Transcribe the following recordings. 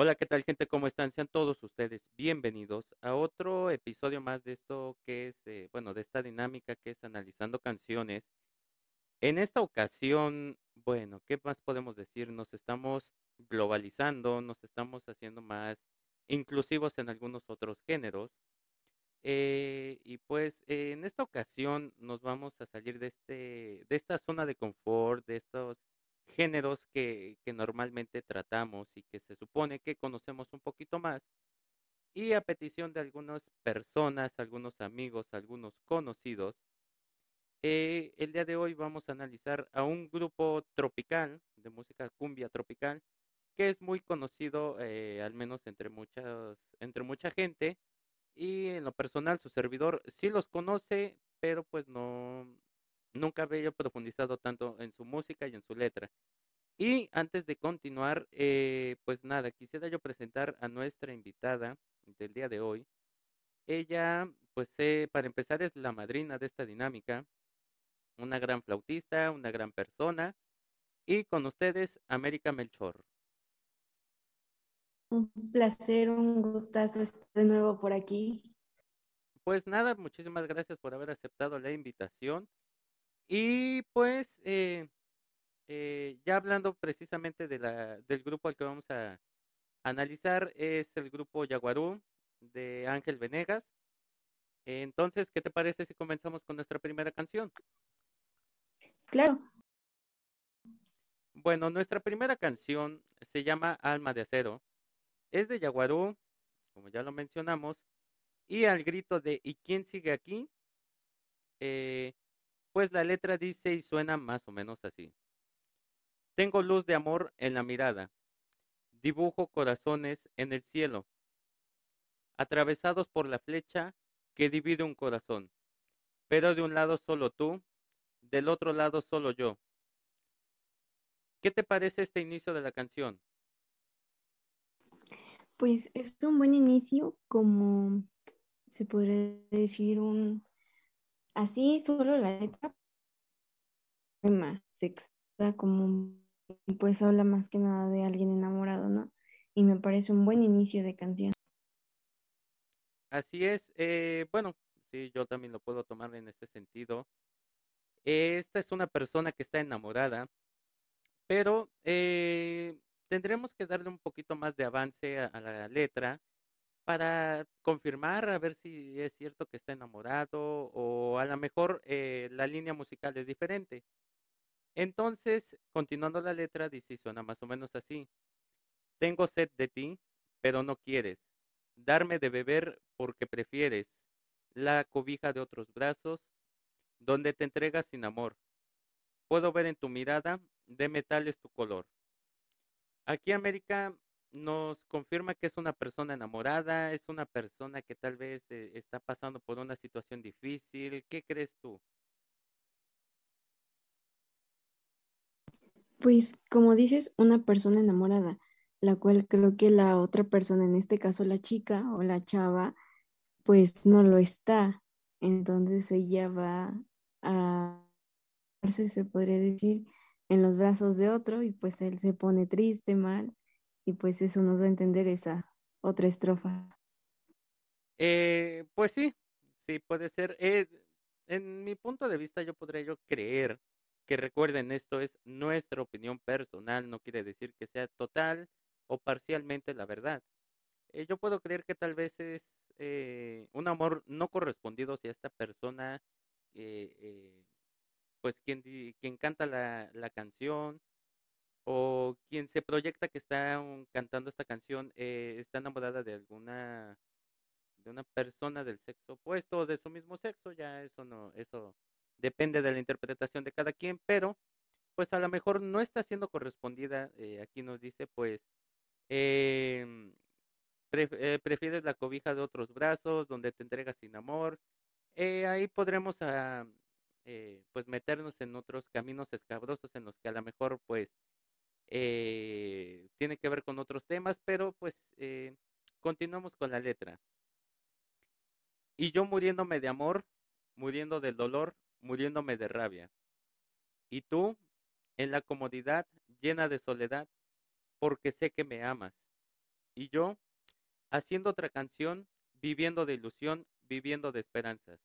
Hola, ¿qué tal gente? ¿Cómo están? Sean todos ustedes bienvenidos a otro episodio más de esto que es, eh, bueno, de esta dinámica que es analizando canciones. En esta ocasión, bueno, ¿qué más podemos decir? Nos estamos globalizando, nos estamos haciendo más inclusivos en algunos otros géneros. Eh, y pues en esta ocasión nos vamos a salir de, este, de esta zona de confort, de estos géneros que, normalmente tratamos y que se supone que conocemos un poquito más. Y a petición de algunas personas, algunos amigos, algunos conocidos, eh, el día de hoy vamos a analizar a un grupo tropical, de música cumbia tropical, que es muy conocido, eh, al menos entre, muchas, entre mucha gente. Y en lo personal, su servidor sí los conoce, pero pues no, nunca había profundizado tanto en su música y en su letra. Y antes de continuar, eh, pues nada, quisiera yo presentar a nuestra invitada del día de hoy. Ella, pues eh, para empezar, es la madrina de esta dinámica, una gran flautista, una gran persona. Y con ustedes, América Melchor. Un placer, un gustazo estar de nuevo por aquí. Pues nada, muchísimas gracias por haber aceptado la invitación. Y pues, eh, eh, ya hablando precisamente de la, del grupo al que vamos a analizar, es el grupo Yaguarú de Ángel Venegas. Entonces, ¿qué te parece si comenzamos con nuestra primera canción? Claro. Bueno, nuestra primera canción se llama Alma de Acero. Es de Yaguarú, como ya lo mencionamos, y al grito de ¿Y quién sigue aquí? Eh, pues la letra dice y suena más o menos así. Tengo luz de amor en la mirada, dibujo corazones en el cielo, atravesados por la flecha que divide un corazón, pero de un lado solo tú, del otro lado solo yo. ¿Qué te parece este inicio de la canción? Pues es un buen inicio, como se podría decir un Así solo la letra sexta como pues habla más que nada de alguien enamorado, ¿no? Y me parece un buen inicio de canción. Así es, eh, bueno, sí, yo también lo puedo tomar en este sentido. Esta es una persona que está enamorada, pero eh, tendremos que darle un poquito más de avance a la letra para confirmar a ver si es cierto que está enamorado o a lo mejor eh, la línea musical es diferente. Entonces, continuando la letra, dice, suena más o menos así. Tengo sed de ti, pero no quieres. Darme de beber porque prefieres. La cobija de otros brazos, donde te entregas sin amor. Puedo ver en tu mirada, de metal es tu color. Aquí América nos confirma que es una persona enamorada, es una persona que tal vez eh, está pasando por una situación difícil. ¿Qué crees tú? Pues como dices, una persona enamorada, la cual creo que la otra persona, en este caso la chica o la chava, pues no lo está. Entonces ella va a, se podría decir, en los brazos de otro y pues él se pone triste, mal y pues eso nos da a entender esa otra estrofa. Eh, pues sí, sí puede ser. Eh, en mi punto de vista yo podría yo creer que recuerden esto es nuestra opinión personal, no quiere decir que sea total o parcialmente la verdad. Eh, yo puedo creer que tal vez es un amor no correspondido si esta persona, pues quien, quien canta la, la canción, o quien se proyecta que está cantando esta canción eh, está enamorada de alguna de una persona del sexo opuesto o de su mismo sexo ya eso no eso depende de la interpretación de cada quien pero pues a lo mejor no está siendo correspondida eh, aquí nos dice pues em, eh, prefieres la cobija de otros brazos donde te entregas sin amor ahí podremos ah, pues meternos en otros caminos escabrosos en los que a lo mejor pues eh, tiene que ver con otros temas, pero pues eh, continuamos con la letra. Y yo muriéndome de amor, muriendo del dolor, muriéndome de rabia. Y tú, en la comodidad, llena de soledad, porque sé que me amas. y yo haciendo otra canción, viviendo de ilusión, viviendo de esperanzas.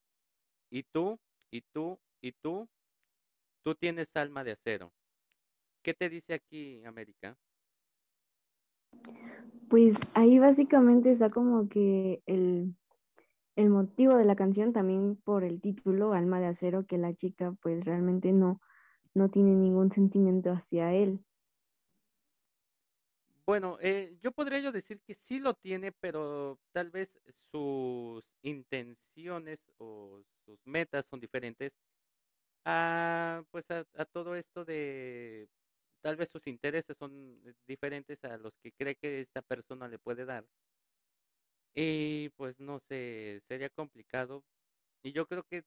Y tú, y tú, y tú, tú tienes alma de acero. ¿Qué te dice aquí, América? Pues ahí básicamente está como que el, el motivo de la canción también por el título, Alma de Acero, que la chica pues realmente no, no tiene ningún sentimiento hacia él. Bueno, eh, yo podría yo decir que sí lo tiene, pero tal vez sus intenciones o sus metas son diferentes a, pues a, a todo esto de tal vez sus intereses son diferentes a los que cree que esta persona le puede dar. Y pues no sé, sería complicado. Y yo creo que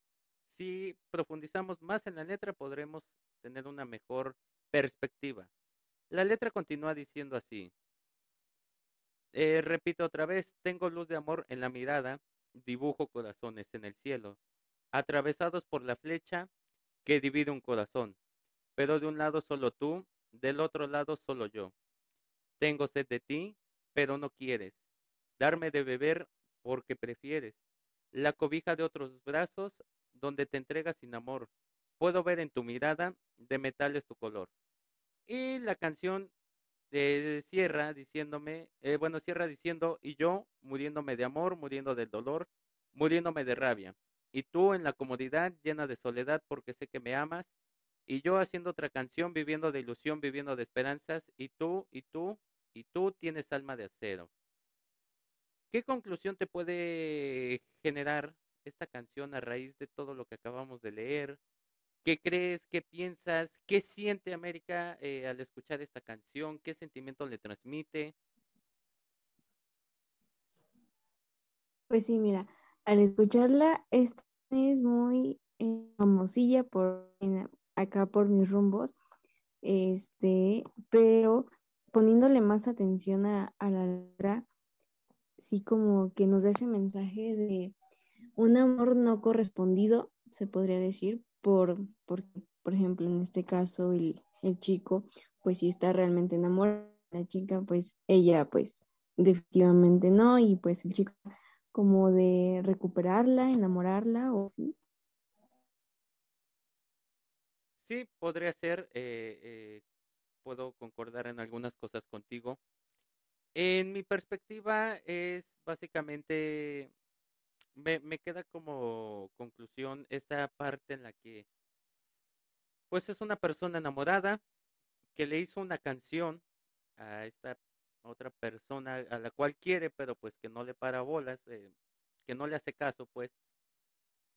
si profundizamos más en la letra podremos tener una mejor perspectiva. La letra continúa diciendo así. Eh, repito otra vez, tengo luz de amor en la mirada, dibujo corazones en el cielo, atravesados por la flecha que divide un corazón, pero de un lado solo tú, del otro lado solo yo. Tengo sed de ti, pero no quieres, darme de beber porque prefieres, la cobija de otros brazos donde te entregas sin amor. Puedo ver en tu mirada de metales tu color. Y la canción de cierra diciéndome, eh, bueno, cierra diciendo, y yo muriéndome de amor, muriendo del dolor, muriéndome de rabia. Y tú en la comodidad, llena de soledad, porque sé que me amas. Y yo haciendo otra canción, viviendo de ilusión, viviendo de esperanzas. Y tú, y tú, y tú tienes alma de acero. ¿Qué conclusión te puede generar esta canción a raíz de todo lo que acabamos de leer? ¿Qué crees? ¿Qué piensas? ¿Qué siente América eh, al escuchar esta canción? ¿Qué sentimiento le transmite? Pues sí, mira, al escucharla, esta es muy eh, por acá por mis rumbos, este, pero poniéndole más atención a, la letra, sí como que nos da ese mensaje de un amor no correspondido, se podría decir, por, por, por ejemplo, en este caso, el, el chico, pues si está realmente enamorado, la chica, pues ella, pues definitivamente no, y pues el chico como de recuperarla, enamorarla o sí. Sí, podría ser, eh, eh, puedo concordar en algunas cosas contigo. En mi perspectiva es básicamente me, me queda como conclusión esta parte en la que, pues es una persona enamorada que le hizo una canción a esta otra persona a la cual quiere, pero pues que no le para bolas, eh, que no le hace caso, pues.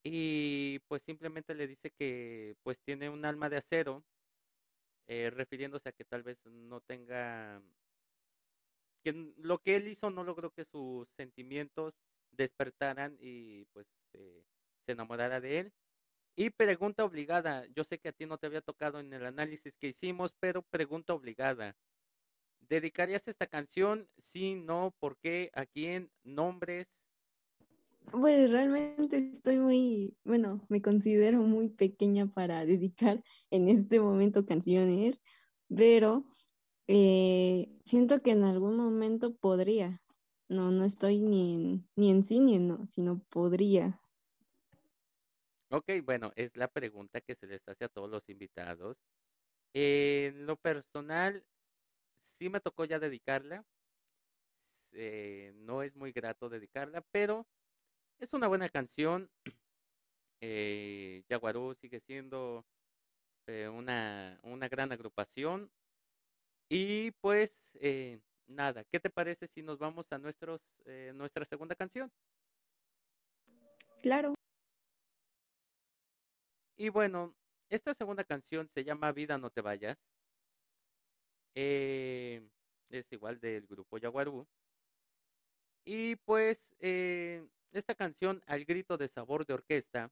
Y pues simplemente le dice que pues tiene un alma de acero, eh, refiriéndose a que tal vez no tenga, que lo que él hizo no logró que sus sentimientos despertaran y pues eh, se enamorara de él. Y pregunta obligada, yo sé que a ti no te había tocado en el análisis que hicimos, pero pregunta obligada. ¿Dedicarías esta canción? Sí, no, ¿por qué? ¿A quién? ¿Nombres? Pues realmente estoy muy, bueno, me considero muy pequeña para dedicar en este momento canciones, pero eh, siento que en algún momento podría, no, no estoy ni en, ni en sí ni en no, sino podría. Ok, bueno, es la pregunta que se les hace a todos los invitados. En lo personal, sí me tocó ya dedicarla. Eh, no es muy grato dedicarla, pero es una buena canción. Eh, Yaguarú sigue siendo eh, una, una gran agrupación. Y pues eh, nada, ¿qué te parece si nos vamos a nuestros, eh, nuestra segunda canción? Claro. Y bueno, esta segunda canción se llama Vida no te vayas. Eh, es igual del grupo Yaguarú. Y pues eh, esta canción, al grito de sabor de orquesta,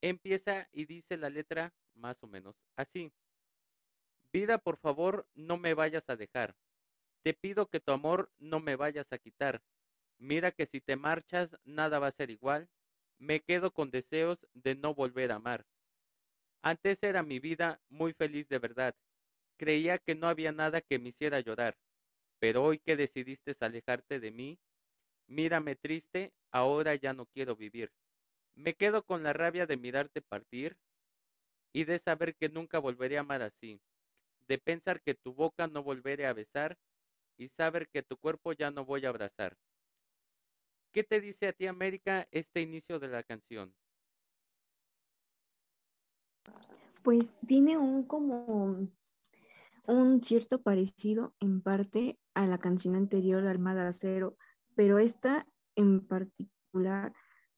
empieza y dice la letra más o menos así. Vida, por favor, no me vayas a dejar. Te pido que tu amor no me vayas a quitar. Mira que si te marchas, nada va a ser igual. Me quedo con deseos de no volver a amar. Antes era mi vida muy feliz de verdad. Creía que no había nada que me hiciera llorar. pero hoy que decidiste alejarte de mí, mírame triste, ahora ya no quiero vivir. Me quedo con la rabia de mirarte partir y de saber que nunca volveré a amar así, de pensar que tu boca no volveré a besar y saber que tu cuerpo ya no voy a abrazar. ¿Qué te dice a ti, América, este inicio de la canción? Pues tiene un como un cierto parecido en parte a la canción anterior, Almada Cero, pero esta en particular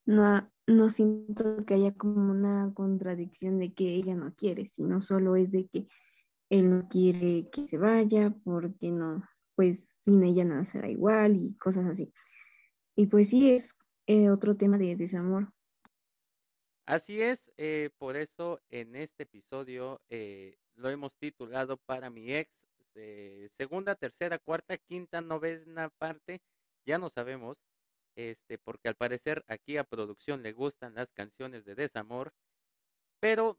no, no siento que haya como una contradicción de que ella no quiere, sino solo es de que él no quiere que se vaya porque no, pues sin ella nada será igual y cosas así. Y pues sí, es eh, otro tema de desamor. Así es, eh, por eso en este episodio eh, lo hemos titulado para mi ex, segunda, tercera, cuarta, quinta, novena parte, ya no sabemos, este, porque al parecer aquí a producción le gustan las canciones de desamor, pero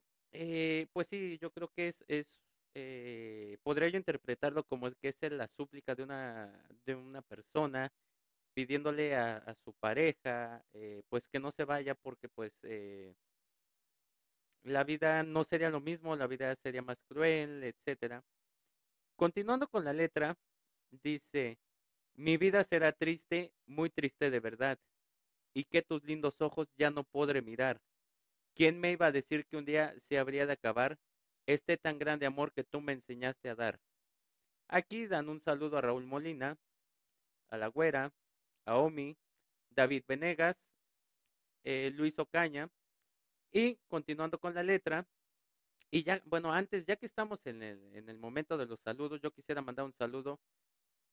pues sí, yo creo que es, es eh, podría yo interpretarlo como que es la súplica de una, de una persona pidiéndole a, su pareja eh, pues que no se vaya porque pues eh, la vida no sería lo mismo, la vida sería más cruel, etcétera. Continuando con la letra, dice, mi vida será triste, muy triste de verdad, y que tus lindos ojos ya no podré mirar. ¿Quién me iba a decir que un día se habría de acabar este tan grande amor que tú me enseñaste a dar. Aquí dan un saludo a Raúl Molina, a La Güera, a Omi, David Venegas, eh, Luis Ocaña, y continuando con la letra, y ya, bueno, antes, ya que estamos en el, en el momento de los saludos, yo quisiera mandar un saludo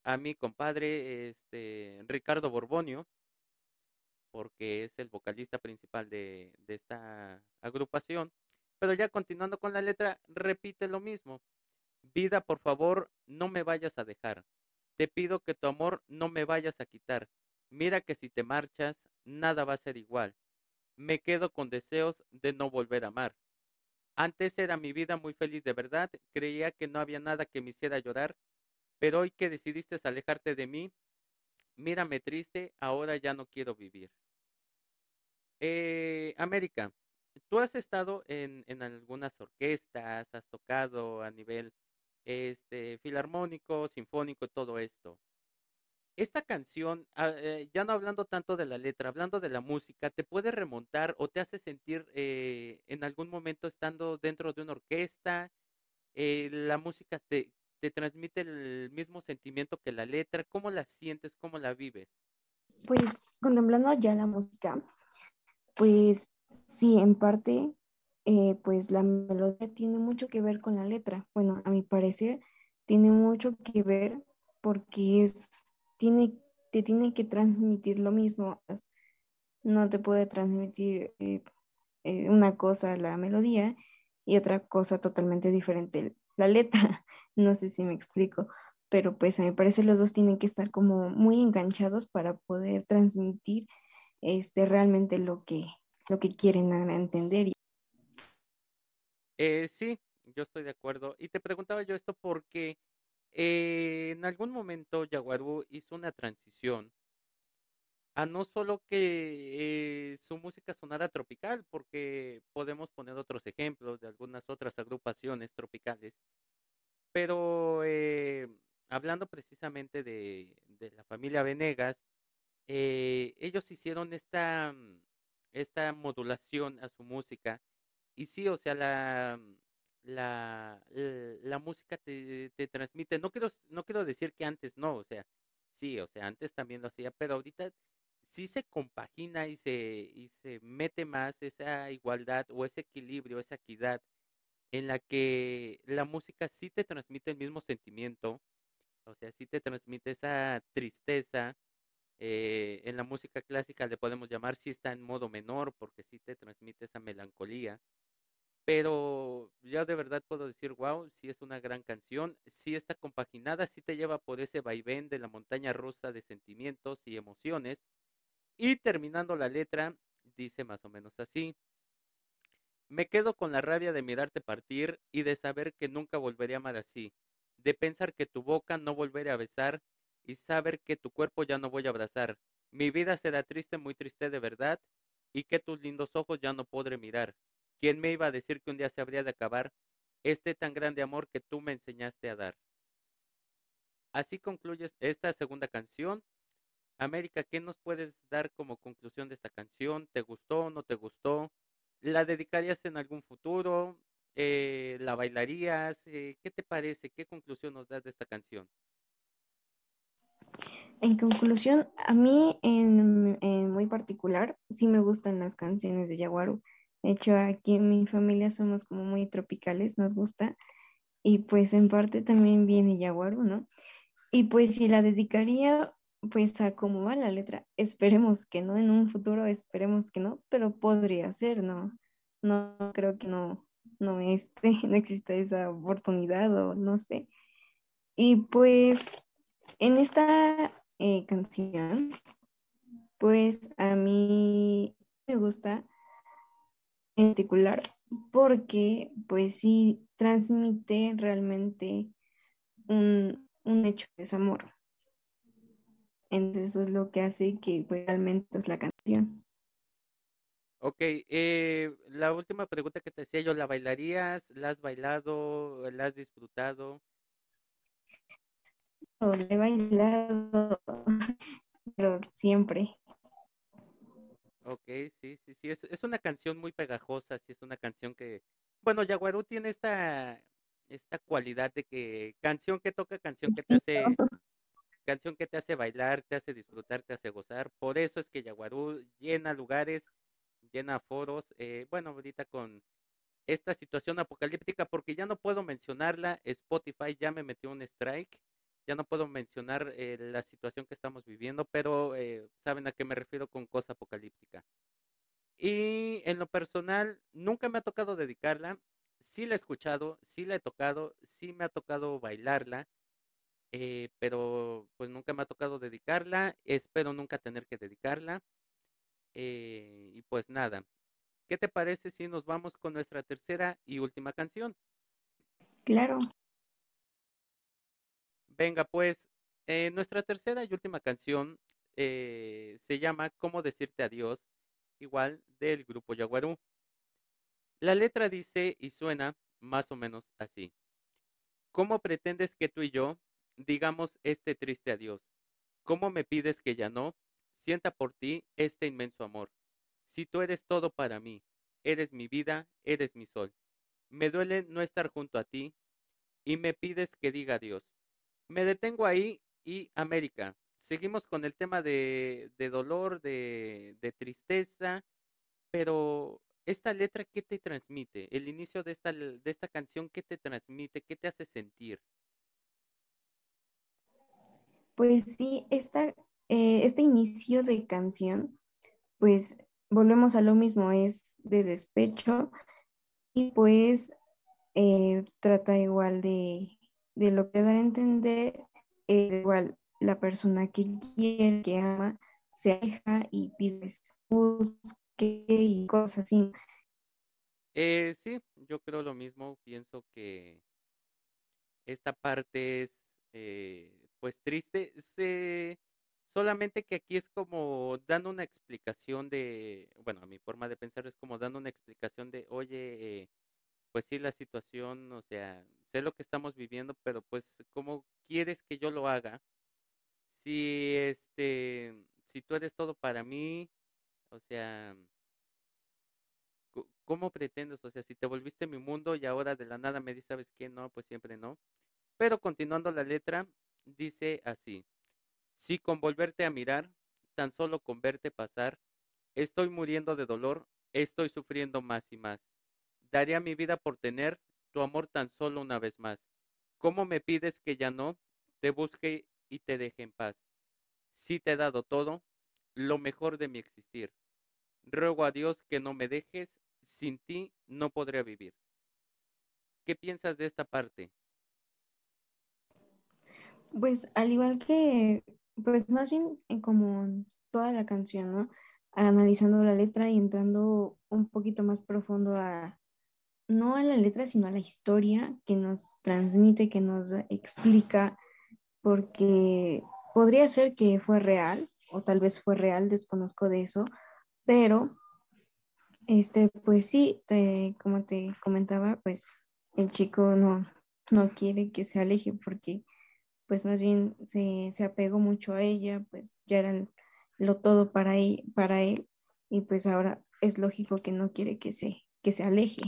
a mi compadre este, Ricardo Borbonio, porque es el vocalista principal de, de esta agrupación. Pero ya continuando con la letra, repite lo mismo. Vida, por favor, no me vayas a dejar. Te pido que tu amor no me vayas a quitar. Mira que si te marchas, nada va a ser igual. Me quedo con deseos de no volver a amar. Antes era mi vida muy feliz de verdad, creía que no había nada que me hiciera llorar, pero hoy que decidiste alejarte de mí, mírame triste, ahora ya no quiero vivir. Eh, América, tú has estado en, en algunas orquestas, has tocado a nivel este, filarmónico, sinfónico, todo esto. Esta canción, ah, eh, ya no hablando tanto de la letra, hablando de la música, ¿te puede remontar o te hace sentir eh, en algún momento estando dentro de una orquesta? Eh, ¿La música te, te transmite el mismo sentimiento que la letra? ¿Cómo la sientes? ¿Cómo la vives? Pues contemplando ya la música, pues Sí, en parte, eh, pues la melodía tiene mucho que ver con la letra. Bueno, a mi parecer, tiene mucho que ver porque es, tiene, te tiene que transmitir lo mismo. No te puede transmitir eh, eh, una cosa la melodía y otra cosa totalmente diferente la letra. No sé si me explico, pero pues a mi parecer los dos tienen que estar como muy enganchados para poder transmitir este, realmente lo que, lo que quieren entender. Eh, sí, yo estoy de acuerdo. Y te preguntaba yo esto porque eh, en algún momento Yaguarú hizo una transición a no solo que eh, su música sonara tropical, porque podemos poner otros ejemplos de algunas otras agrupaciones tropicales, pero eh, hablando precisamente de, de, la familia Venegas, ellos hicieron esta esta modulación a su música. Y sí, o sea, la, la, la música te, te, transmite, no quiero, no quiero decir que antes no, o sea, sí, o sea, antes también lo hacía, pero ahorita sí se compagina y se, y se mete más esa igualdad o ese equilibrio, esa equidad en la que la música sí te transmite el mismo sentimiento, o sea, sí te transmite esa tristeza, eh, en la música clásica le podemos llamar si está en modo menor porque sí te transmite esa melancolía. Pero ya de verdad puedo decir, wow, sí es una gran canción, sí está compaginada, sí te lleva por ese vaivén de la montaña rusa de sentimientos y emociones. Y terminando la letra, dice más o menos así. Me quedo con la rabia de mirarte partir y de saber que nunca volveré a amar así, de pensar que tu boca no volveré a besar y saber que tu cuerpo ya no voy a abrazar. Mi vida será triste, muy triste de verdad, y que tus lindos ojos ya no podré mirar. ¿Quién me iba a decir que un día se habría de acabar este tan grande amor que tú me enseñaste a dar? Así concluyes esta segunda canción. América, ¿qué nos puedes dar como conclusión de esta canción? ¿Te gustó? ¿No te gustó? ¿La dedicarías en algún futuro? Eh, ¿La bailarías? Eh, ¿Qué te parece? ¿Qué conclusión nos das de esta canción? En conclusión, a mí en, muy particular sí me gustan las canciones de Yaguaru. De hecho, aquí en mi familia somos como muy tropicales, nos gusta. Y pues en parte también viene Yaguaru, ¿no? Y pues si la dedicaría, pues a cómo va la letra. Esperemos que no, en un futuro esperemos que no, pero podría ser, ¿no? No creo que no, no, no exista esa oportunidad o no sé. Y pues en esta eh, canción, pues a mí me gusta en particular porque pues sí transmite realmente un, hecho de desamor. Entonces eso es lo que hace que pues, realmente es la canción. Ok, eh, la última pregunta que te decía yo, ¿la bailarías? ¿La has bailado? ¿La has disfrutado? he bailado, pero siempre. Ok, sí, sí, sí, es, es, una canción muy pegajosa, sí, es una canción que, bueno, Yaguarú tiene esta, esta cualidad de que canción que toca, canción que te hace, canción que te hace bailar, te hace disfrutar, te hace gozar, por eso es que Yaguarú llena lugares, llena foros, eh, bueno, ahorita con esta situación apocalíptica, porque ya no puedo mencionarla, Spotify ya me metió un strike, ya no puedo mencionar eh, la situación que estamos viviendo, pero eh, saben a qué me refiero con cosa apocalíptica. Y en lo personal, nunca me ha tocado dedicarla. Sí la he escuchado, sí la he tocado, sí me ha tocado bailarla, eh, pero pues nunca me ha tocado dedicarla. Espero nunca tener que dedicarla. y pues nada, ¿qué te parece si nos vamos con nuestra tercera y última canción? Claro. Venga, pues, eh, nuestra tercera y última canción eh, se llama Cómo decirte adiós, igual del grupo Yaguarú. La letra dice y suena más o menos así. ¿Cómo pretendes que tú y yo digamos este triste adiós? ¿Cómo me pides que ya no sienta por ti este inmenso amor? Si tú eres todo para mí, eres mi vida, eres mi sol. Me duele no estar junto a ti y me pides que diga adiós. Me detengo ahí y América. Seguimos con el tema de, dolor, de, tristeza, pero esta letra, ¿qué te transmite? El inicio de esta, de esta canción, ¿qué te transmite? ¿Qué te hace sentir? Pues sí, esta, eh, este inicio de canción, pues volvemos a lo mismo, es de despecho y pues eh, trata igual de, de lo que da a entender es igual la persona que quiere, que ama, se aleja y pide busque y cosas así. Eh, sí, yo creo lo mismo. Pienso que esta parte es pues triste. Se, solamente que aquí es como dando una explicación de, bueno, a mi forma de pensar es como dando una explicación de, oye, eh, pues sí, la situación, o sea, sé lo que estamos viviendo, pero pues, ¿cómo quieres que yo lo haga? Si, este, si tú eres todo para mí, o sea, ¿cómo pretendes? O sea, si te volviste mi mundo y ahora de la nada me dices, ¿sabes qué? No, pues siempre no. Pero continuando la letra, dice así, si con volverte a mirar, tan solo con verte pasar, estoy muriendo de dolor, estoy sufriendo más y más Daría mi vida por tener tu amor tan solo una vez más. ¿Cómo me pides que ya no te busque y te deje en paz? Si te he dado todo, lo mejor de mi existir. Ruego a Dios que no me dejes, sin ti no podría vivir. ¿Qué piensas de esta parte? Pues al igual que, pues más bien como toda la canción, ¿no? Analizando la letra y entrando un poquito más profundo a, no a la letra, sino a la historia que nos transmite, que nos explica, porque podría ser que fue real, o tal vez fue real, desconozco de eso, pero este, pues sí, como te comentaba, pues el chico no, no quiere que se aleje porque pues más bien se, se apegó mucho a ella, pues ya era lo todo para él, para él y pues ahora es lógico que no quiere que se, que se aleje.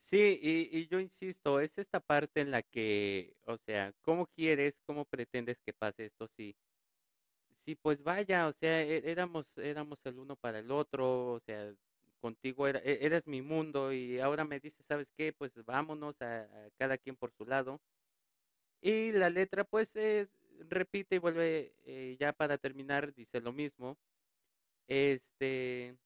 Sí, y, y, yo insisto, es esta parte en la que, o sea, ¿cómo quieres, cómo pretendes que pase esto si, si pues vaya, o sea, e, éramos, éramos el uno para el otro, o sea, contigo era, e, eres mi mundo y ahora me dices, ¿sabes qué? Pues vámonos a, cada quien por su lado. Y la letra pues repite y vuelve, eh, ya para terminar, dice lo mismo. Este,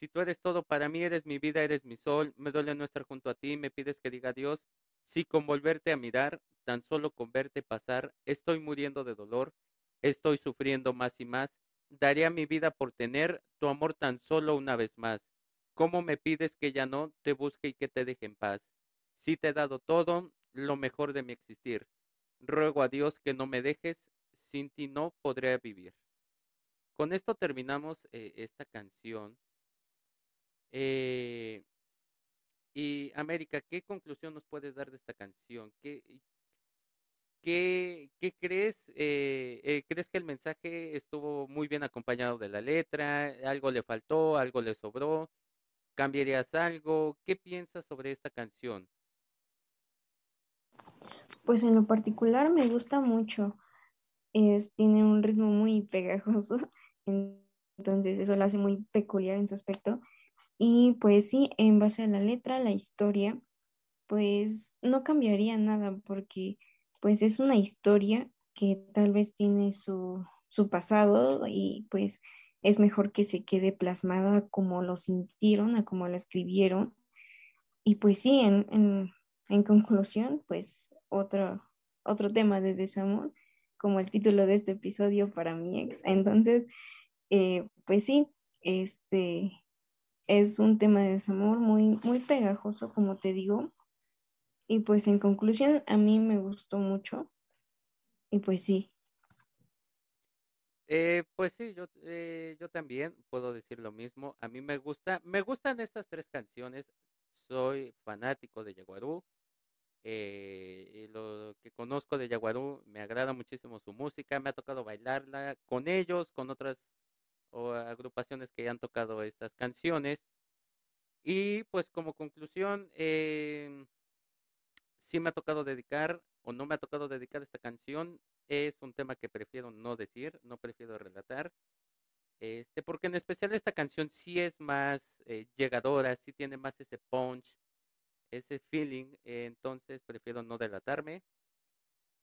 si tú eres todo para mí, eres mi vida, eres mi sol, me duele no estar junto a ti, me pides que diga adiós. Si con volverte a mirar, tan solo con verte pasar, estoy muriendo de dolor, estoy sufriendo más y más, daría mi vida por tener tu amor tan solo una vez más. ¿Cómo me pides que ya no te busque y que te deje en paz? Si te he dado todo, lo mejor de mi existir. Ruego a Dios que no me dejes, sin ti no podré vivir. Con esto terminamos eh, esta canción. Eh, y América, ¿qué conclusión nos puedes dar de esta canción? ¿Qué, qué, crees? Eh, ¿Crees que el mensaje estuvo muy bien acompañado de la letra? ¿Algo le faltó? ¿Algo le sobró? ¿Cambiarías algo? ¿Qué piensas sobre esta canción? Pues en lo particular me gusta mucho. Es, tiene un ritmo muy pegajoso, entonces eso lo hace muy peculiar en su aspecto. Y pues sí, en base a la letra, la historia, pues no cambiaría nada porque pues es una historia que tal vez tiene su, pasado y pues es mejor que se quede plasmada como lo sintieron, a como lo escribieron. Y pues sí, en, conclusión, pues otro, otro tema de desamor, como el título de este episodio para mi ex. Entonces, eh, pues sí, este, es un tema de desamor muy, muy pegajoso, como te digo. Y pues en conclusión, a mí me gustó mucho. Y pues sí. Eh, pues sí, yo, eh, yo también puedo decir lo mismo. A mí me gusta, me gustan estas tres canciones. Soy fanático de Yaguarú. Eh, lo que conozco de Yaguarú, me agrada muchísimo su música. Me ha tocado bailarla con ellos, con otras o agrupaciones que han tocado estas canciones. Y pues como conclusión, eh, sí me ha tocado dedicar o no me ha tocado dedicar esta canción. Es un tema que prefiero no decir, no prefiero relatar. Este, porque en especial esta canción sí es más eh, llegadora, sí tiene más ese punch, ese feeling, entonces prefiero no delatarme.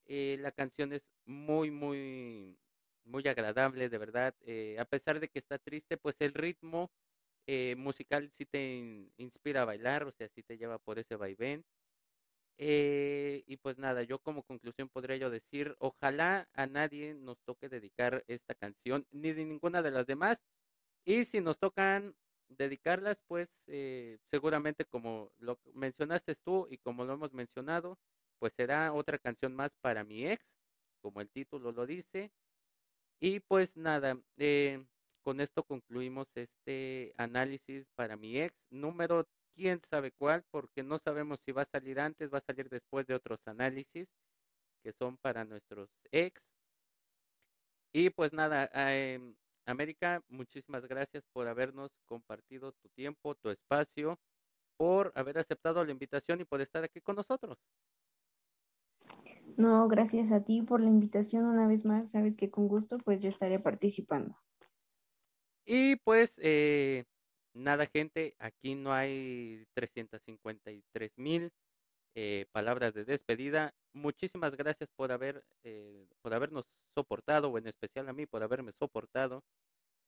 Eh, la canción es muy, muy, muy agradable, de verdad. Eh, a pesar de que está triste, pues el ritmo eh, musical sí te inspira a bailar, o sea, sí te lleva por ese vaivén. Eh, y pues nada, yo como conclusión podría yo decir, ojalá a nadie nos toque dedicar esta canción, ni de ninguna de las demás. Y si nos tocan dedicarlas, pues seguramente como lo mencionaste tú y como lo hemos mencionado, pues será otra canción más para mi ex, como el título lo dice. Y pues nada, eh, con esto concluimos este análisis para mi ex número quién sabe cuál, porque no sabemos si va a salir antes, va a salir después de otros análisis que son para nuestros ex. Y pues nada, em, América, muchísimas gracias por habernos compartido tu tiempo, tu espacio, por haber aceptado la invitación y por estar aquí con nosotros. No, gracias a ti por la invitación una vez más. Sabes que con gusto pues yo estaré participando. Y pues eh, nada gente, aquí no hay 353 mil eh, palabras de despedida. Muchísimas gracias por haber eh, por habernos soportado, o en especial a mí por haberme soportado,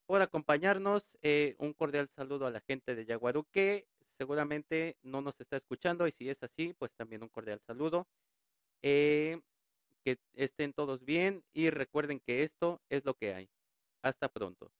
por acompañarnos. un cordial saludo a la gente de Yaguarú que seguramente no nos está escuchando y si es así, pues también un cordial saludo. Eh, que estén todos bien y recuerden que esto es lo que hay. Hasta pronto.